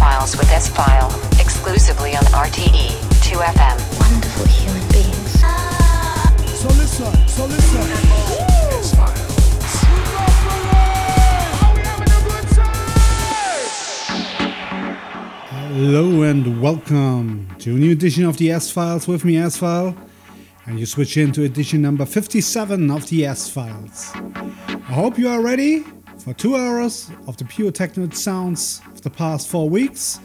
Files with S File, exclusively on RTE 2FM. Wonderful human beings. So listen, so listen. Hello and welcome to a new edition of the S Files with me, S File. And you switch into edition number 57 of the S Files. I hope you are ready for two hours of the pure techno sounds the past four weeks.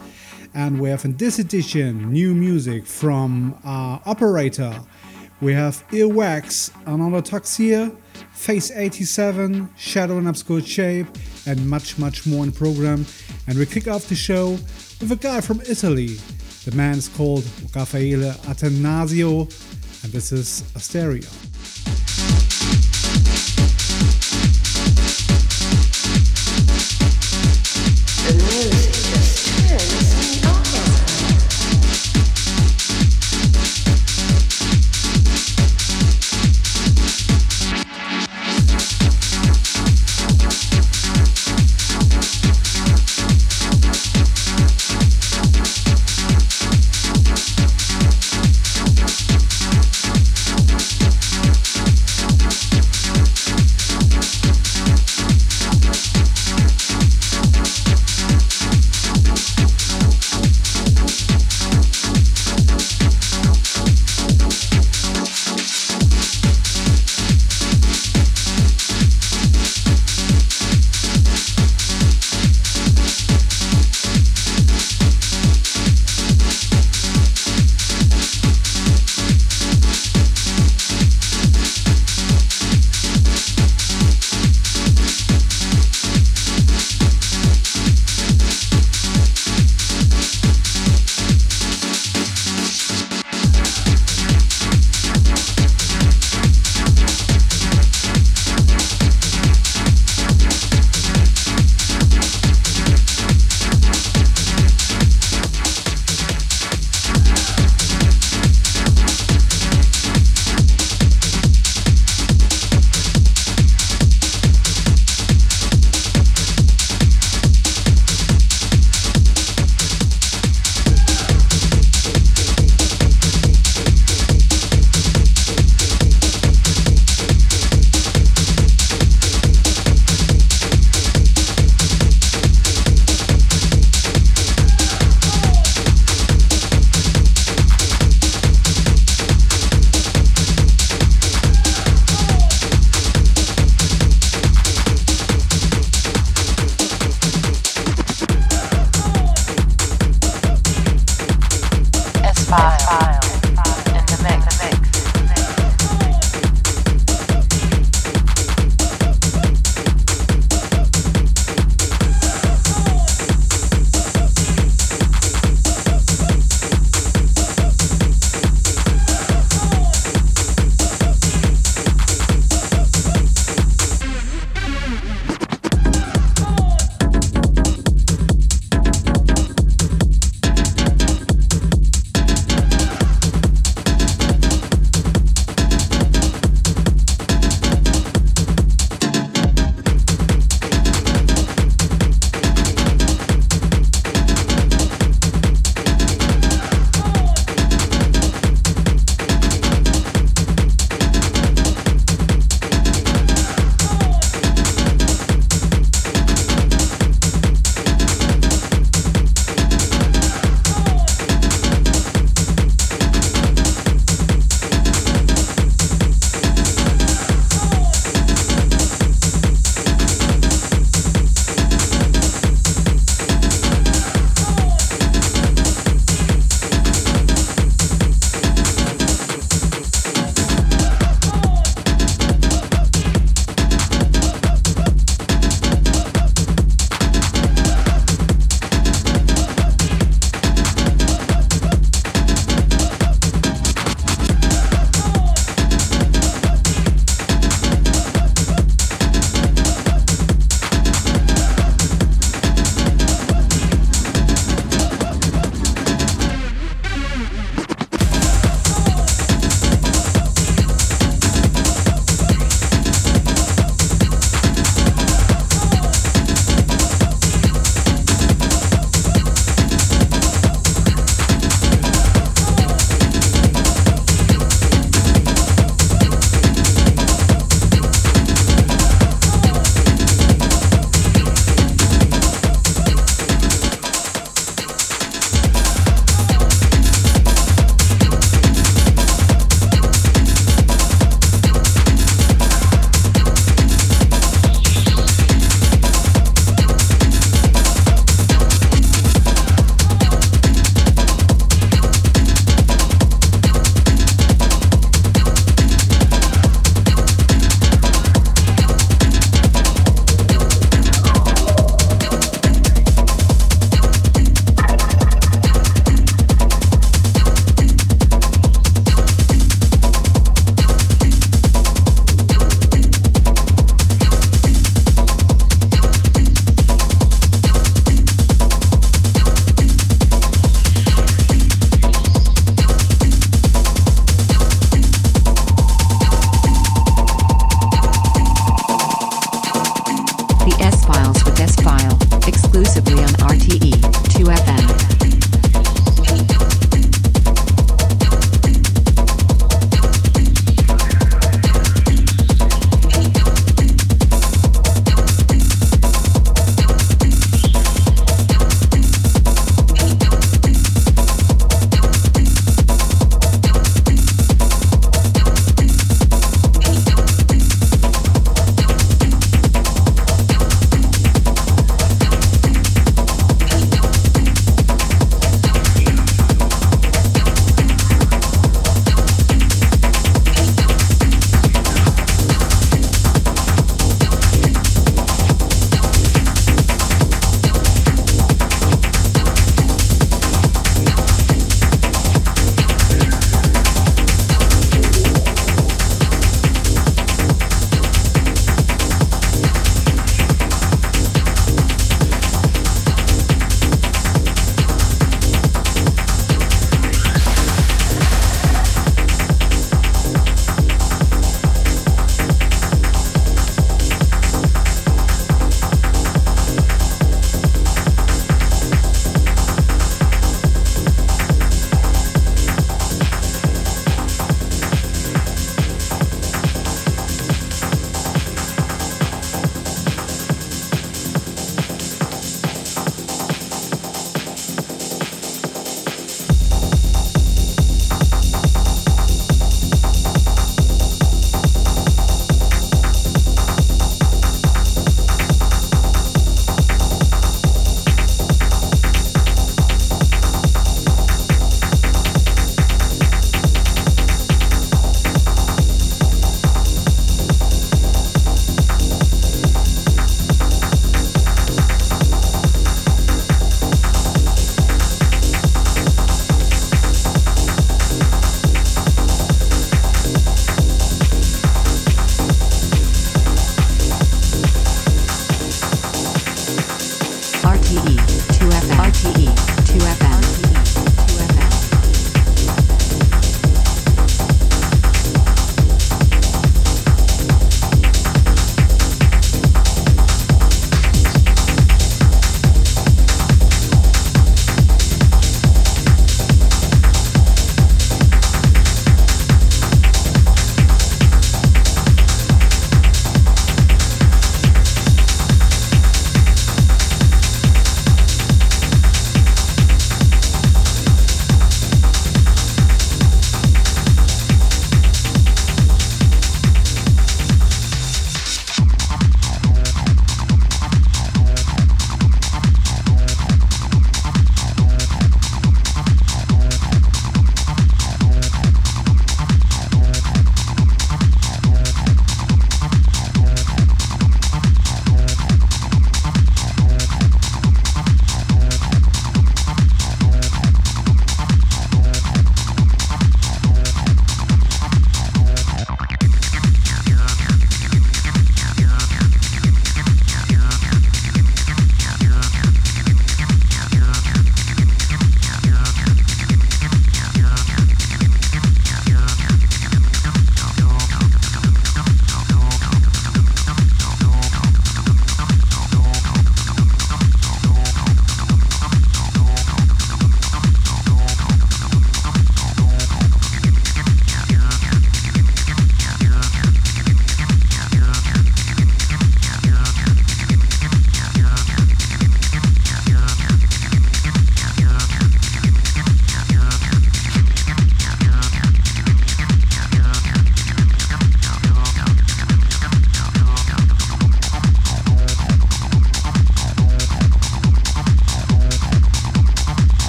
And we have in this edition new music from our operator. We have Earwax, Another Toxia, Fhase 87, Shadow in Obscure Shape, and much, much more in program. And we kick off the show with a guy from Italy. The man is called Raffaele Attanasio, and this is Asterion.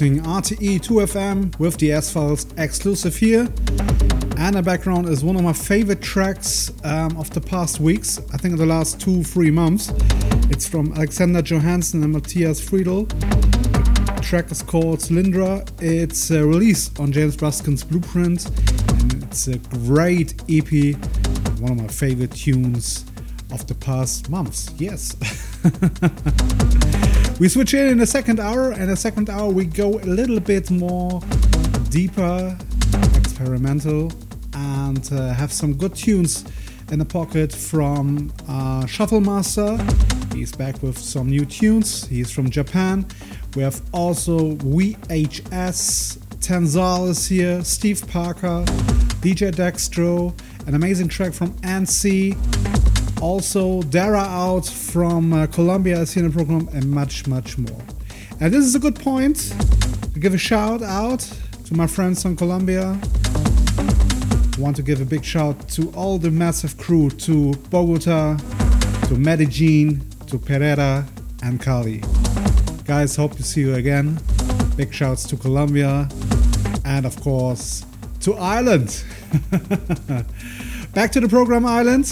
Using RTE 2FM with the S Files exclusive here. And the background is one of my favorite tracks um, of the past weeks, I think in the last two, three months. It's from Alexander Johansson and Mattias Fridell. The track is called Cylindra. It's uh, released on James Ruskin's Blueprint, and it's a great EP, one of my favorite tunes of the past months. Yes. we switch in in the second hour, and the second hour we go a little bit more deeper, experimental, and uh, have some good tunes in the pocket from uh, Shufflemaster. He's back with some new tunes. He's from Japan. We have also VHS, Tenzal is here, Steve Parker, DJ Dextro, an amazing track from Ansi. Also, Dara out from uh, Colombia the program, and much, much more. And this is a good point to give a shout out to my friends from Colombia. Want to give a big shout to all the massive crew, to Bogota, to Medellin, to Pereira, and Cali. Guys, hope to see you again. Big shouts to Colombia, and of course to Ireland. Back to the program, Ireland.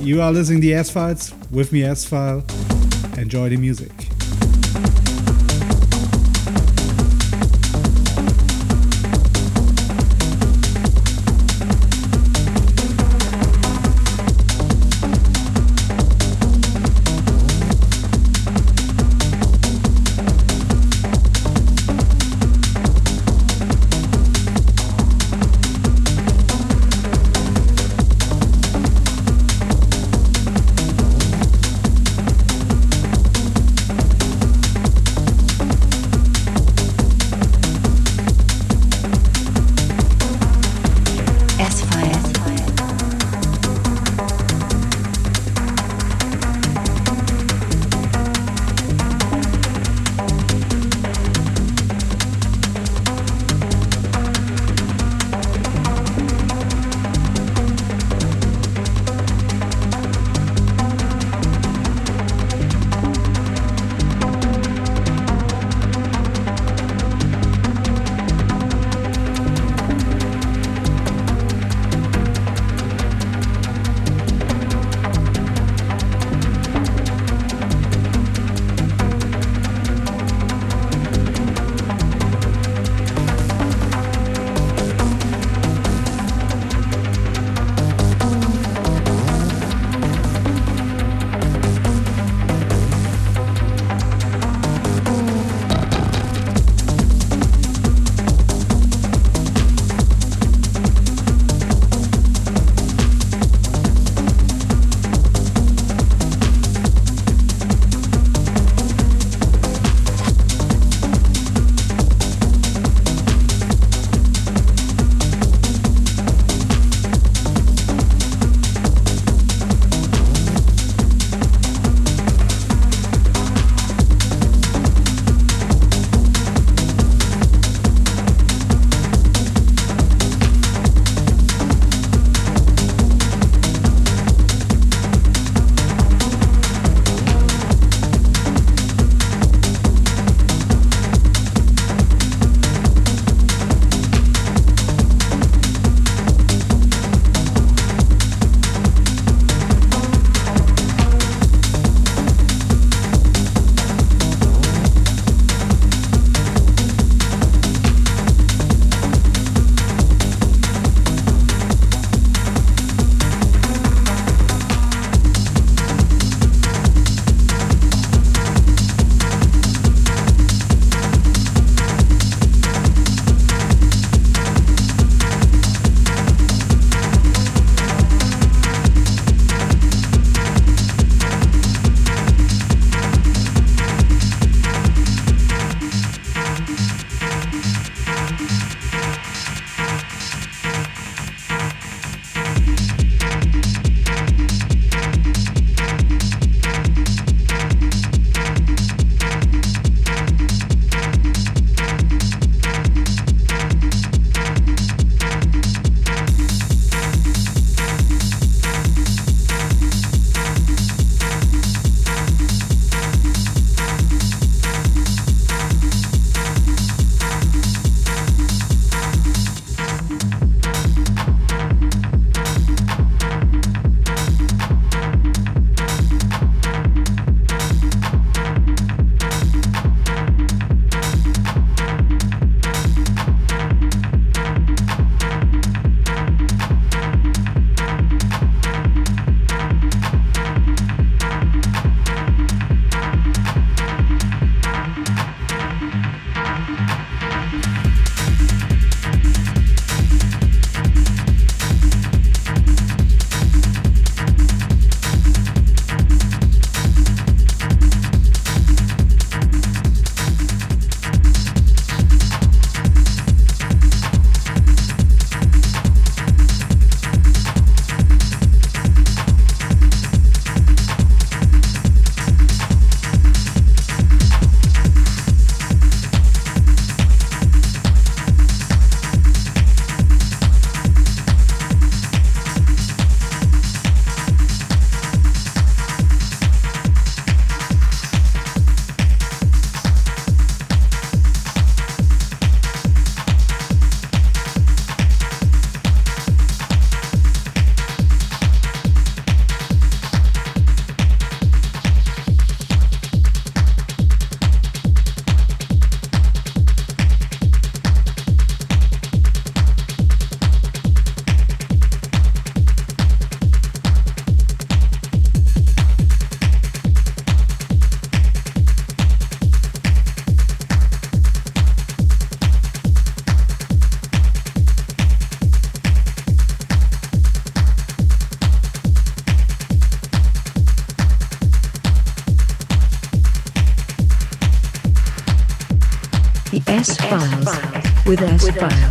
You are listening to S Files with me, S File. Enjoy the music. Files with S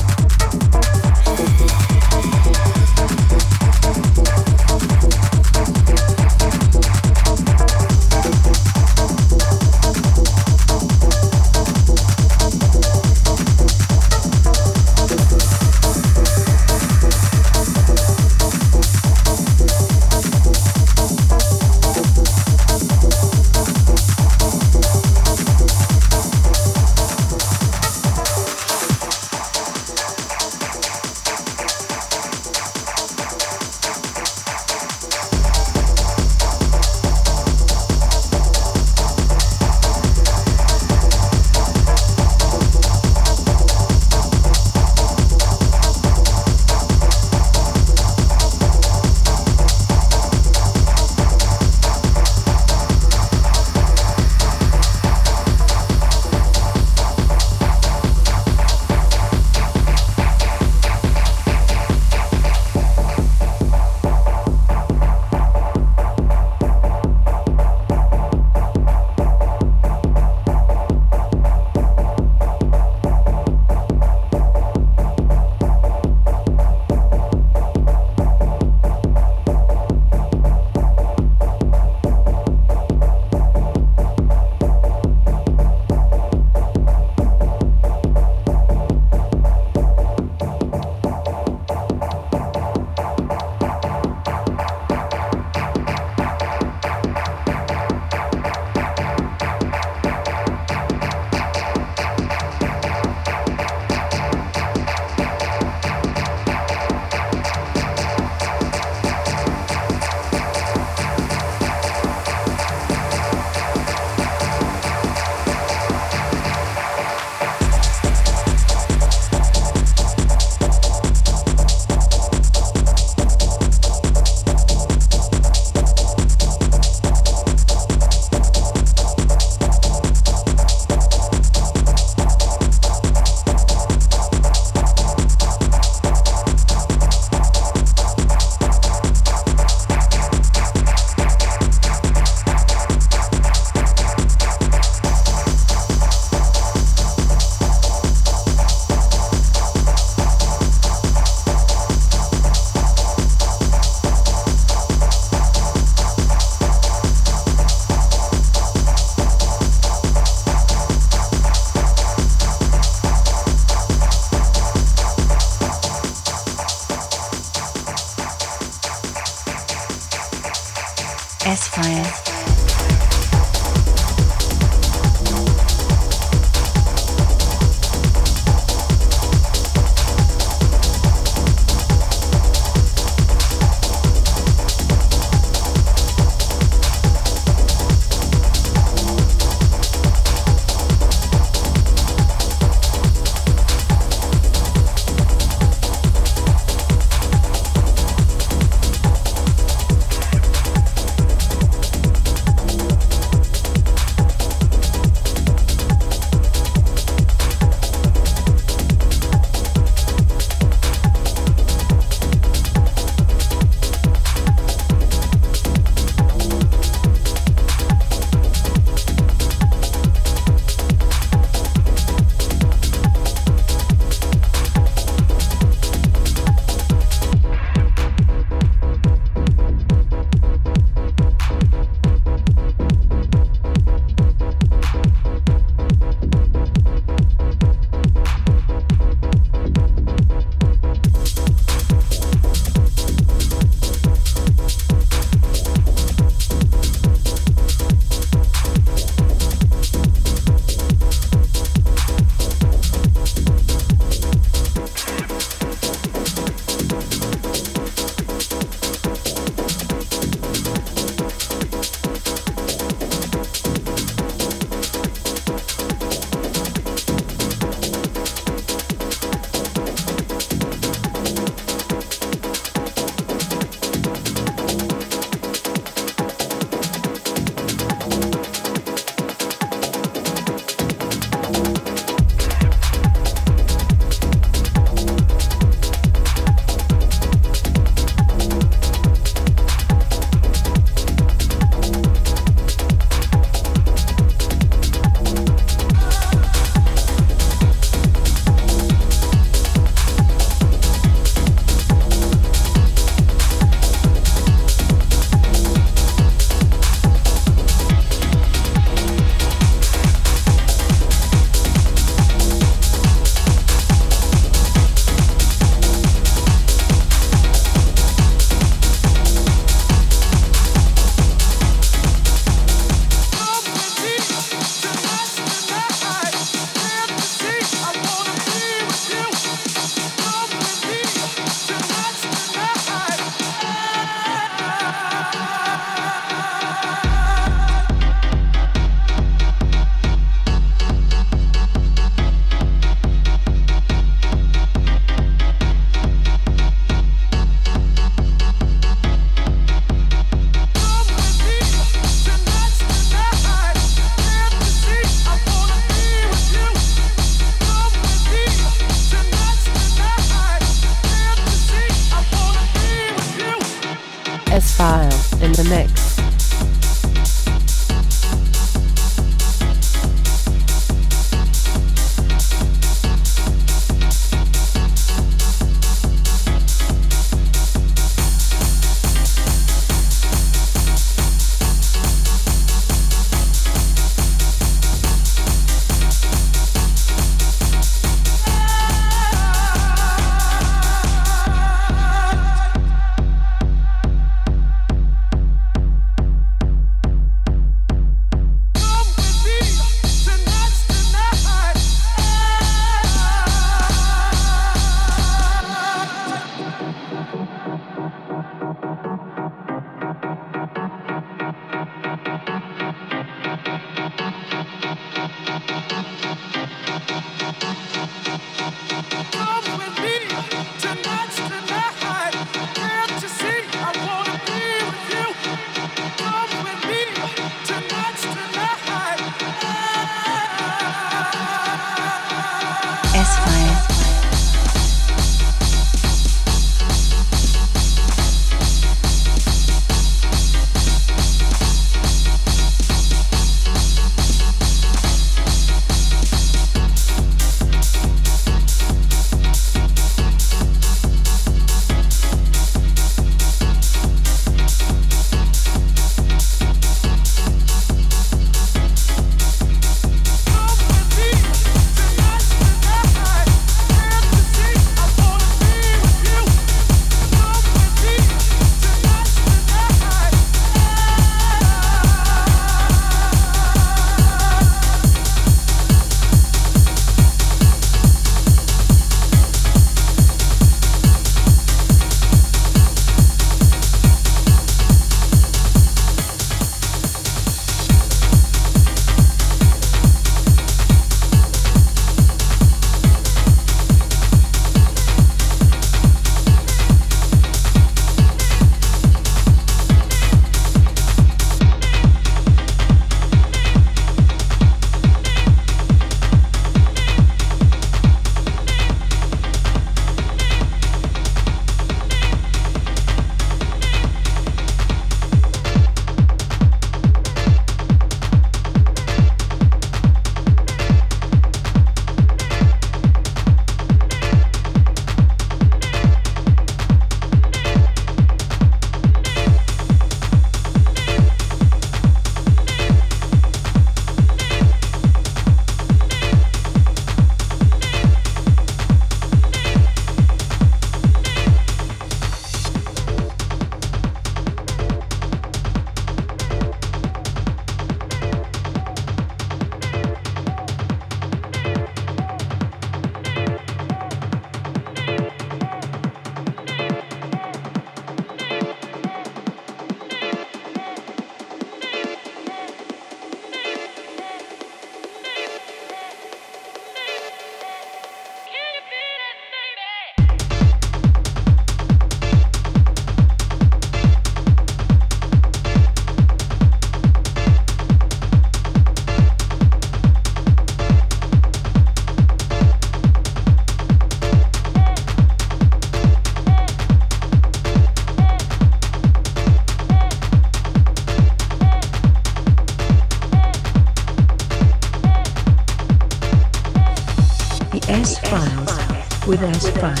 with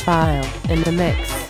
S-File in the mix.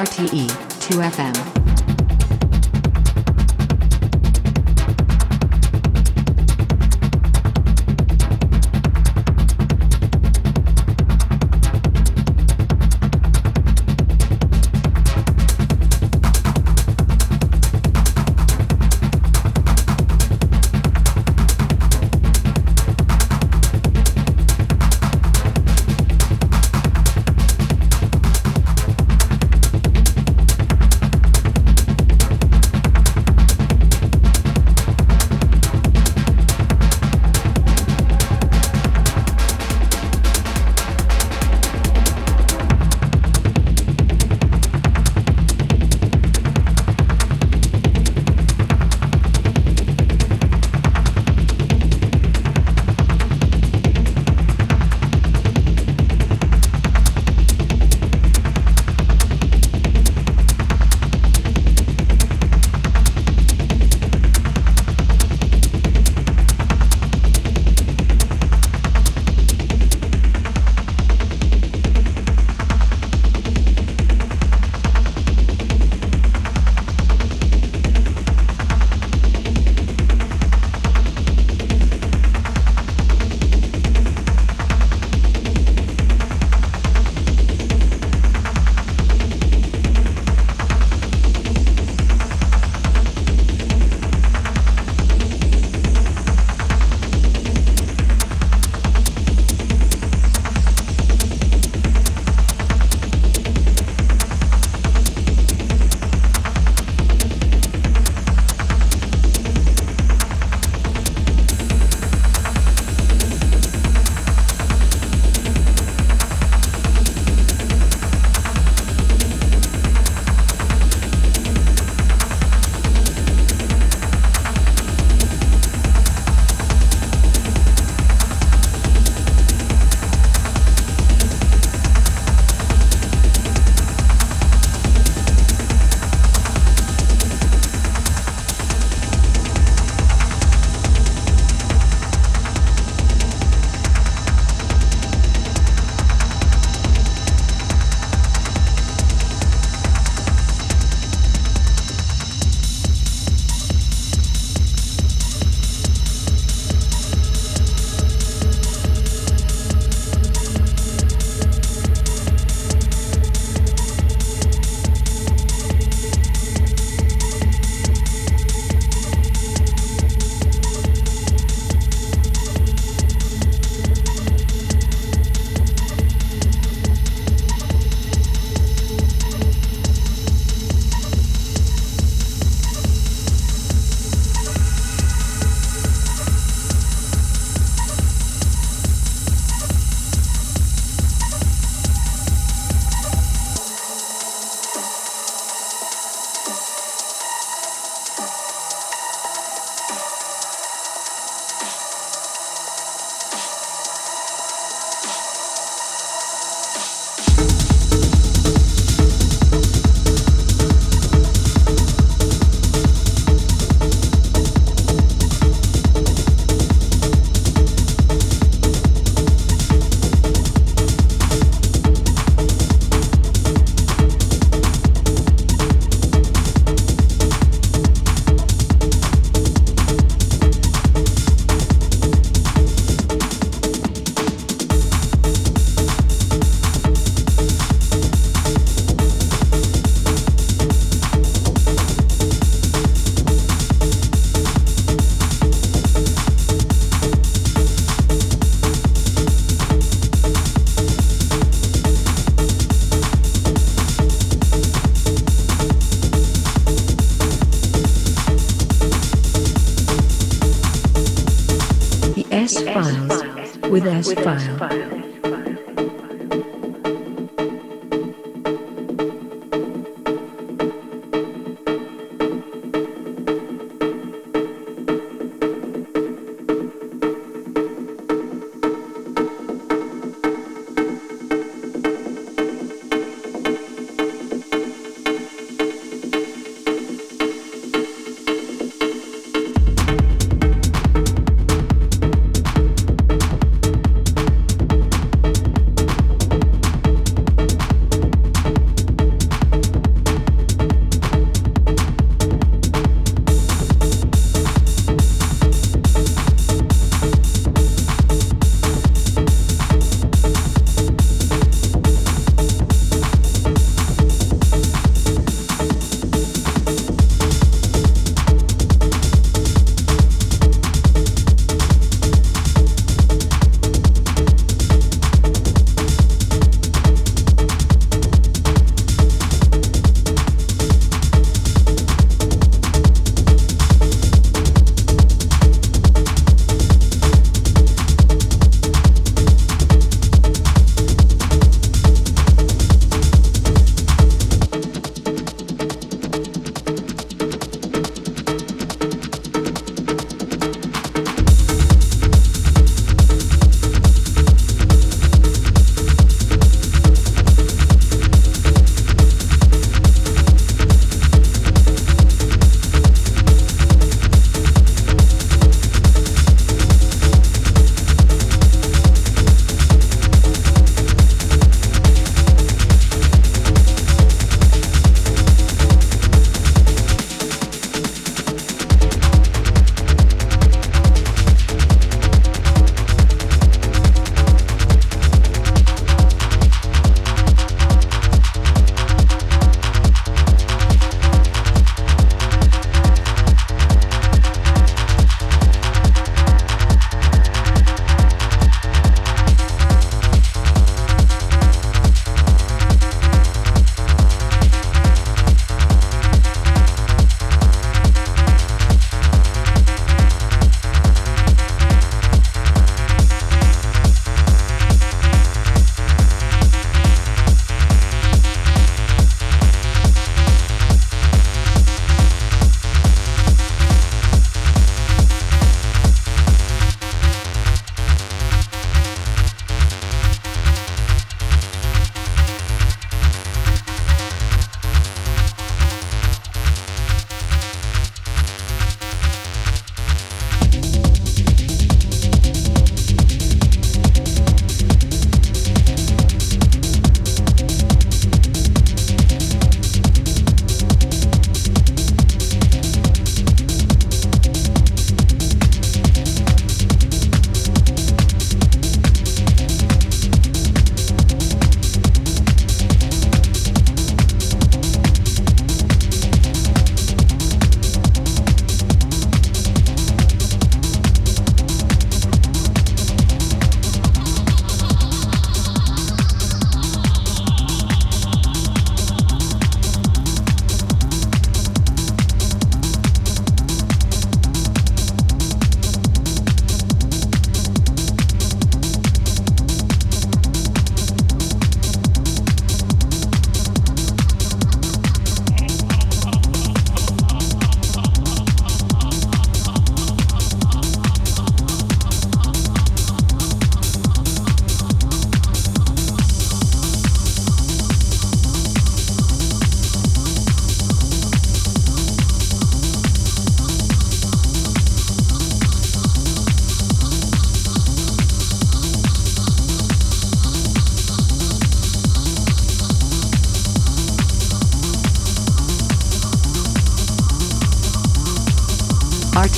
RTE with S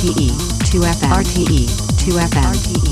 RTE 2FM RTE 2FM RTE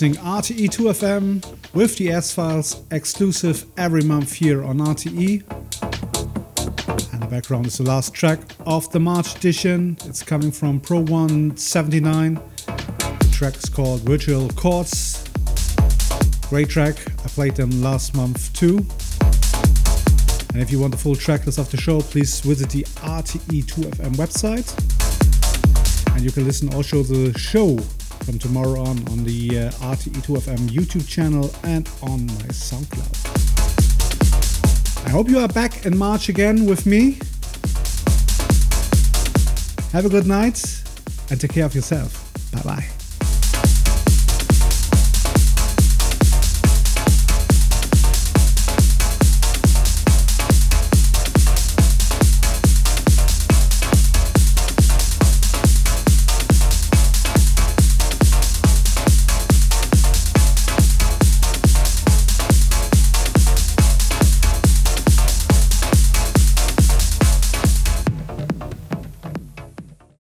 listening RTE2FM with the S Files exclusive every month here on RTE. And the background is the last track of the March edition. It's coming from Pro 179. The track is called Virtual Chords. Great track. I played them last month too. And if you want the full track list of the show, please visit the RTE2FM website. And you can listen also to the show from tomorrow on on the uh, RTE2FM YouTube channel and on my SoundCloud. I hope you are back in March again with me. Have a good night and take care of yourself.